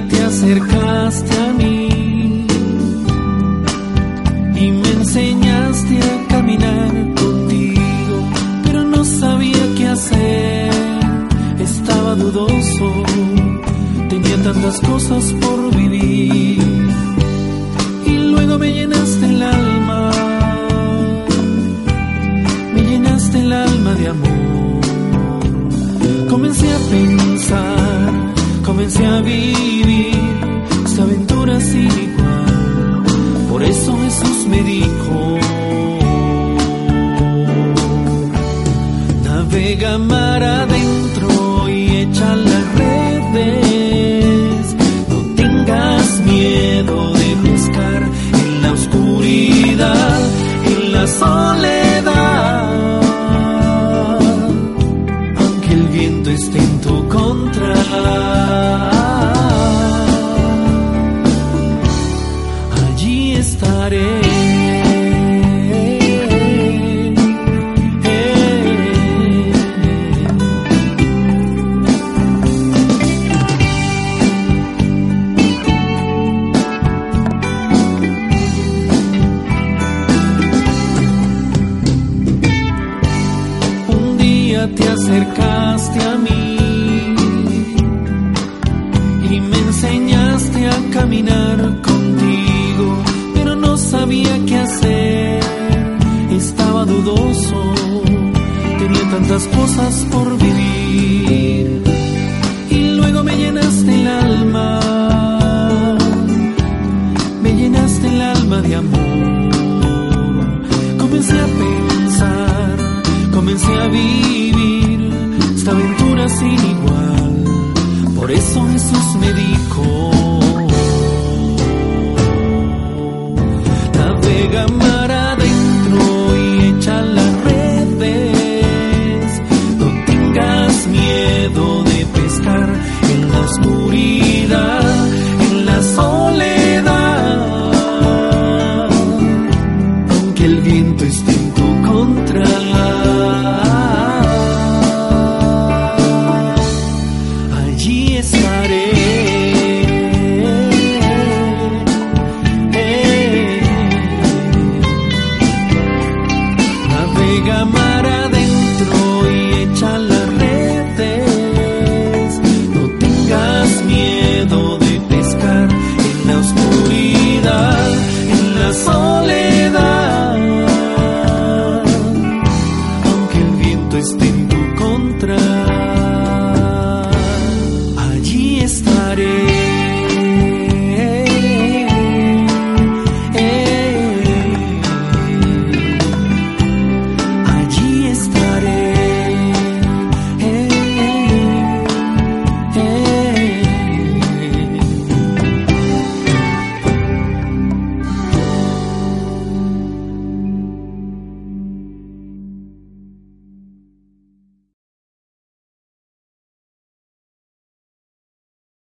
te acercaste a mí. Y me enseñaste a caminar contigo, pero no sabía qué hacer, estaba dudoso, tenía tantas cosas por vivir. Y luego me llenaste el alma, me llenaste el alma de amor, comencé a pensar, comencé a vivir esta aventura sin igual. Por eso Jesús me dijo, esté en tu contra. allí estaré. Te acercaste a mí. Y me enseñaste a caminar contigo, pero no sabía qué hacer, estaba dudoso, tenía tantas cosas por vivir. Y luego me llenaste el alma, me llenaste el alma de amor, comencé a pensar, comencé a vivir sin igual. Por eso Jesús me dijo,